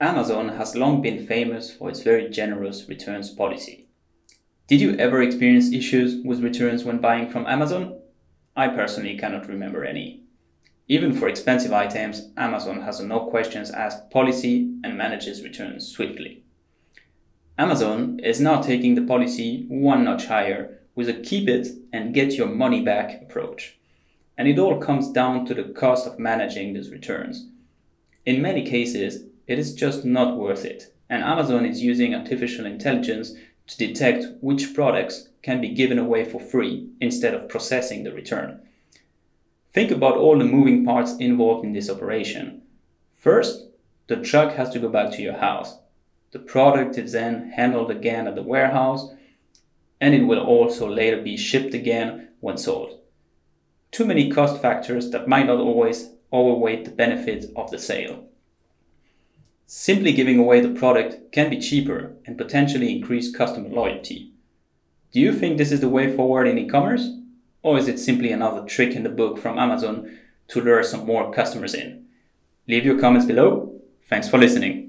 Amazon has long been famous for its very generous returns policy. Did you ever experience issues with returns when buying from Amazon? I personally cannot remember any. Even for expensive items, Amazon has a no questions asked policy and manages returns swiftly. Amazon is now taking the policy one notch higher with a keep it and get your money back approach. And it all comes down to the cost of managing these returns. In many cases, it is just not worth it, and Amazon is using artificial intelligence to detect which products can be given away for free instead of processing the return. Think about all the moving parts involved in this operation. First, the truck has to go back to your house. The product is then handled again at the warehouse, and it will also later be shipped again when sold. Too many cost factors that might not always overweight the benefit of the sale. Simply giving away the product can be cheaper and potentially increase customer loyalty. Do you think this is the way forward in e commerce? Or is it simply another trick in the book from Amazon to lure some more customers in? Leave your comments below. Thanks for listening.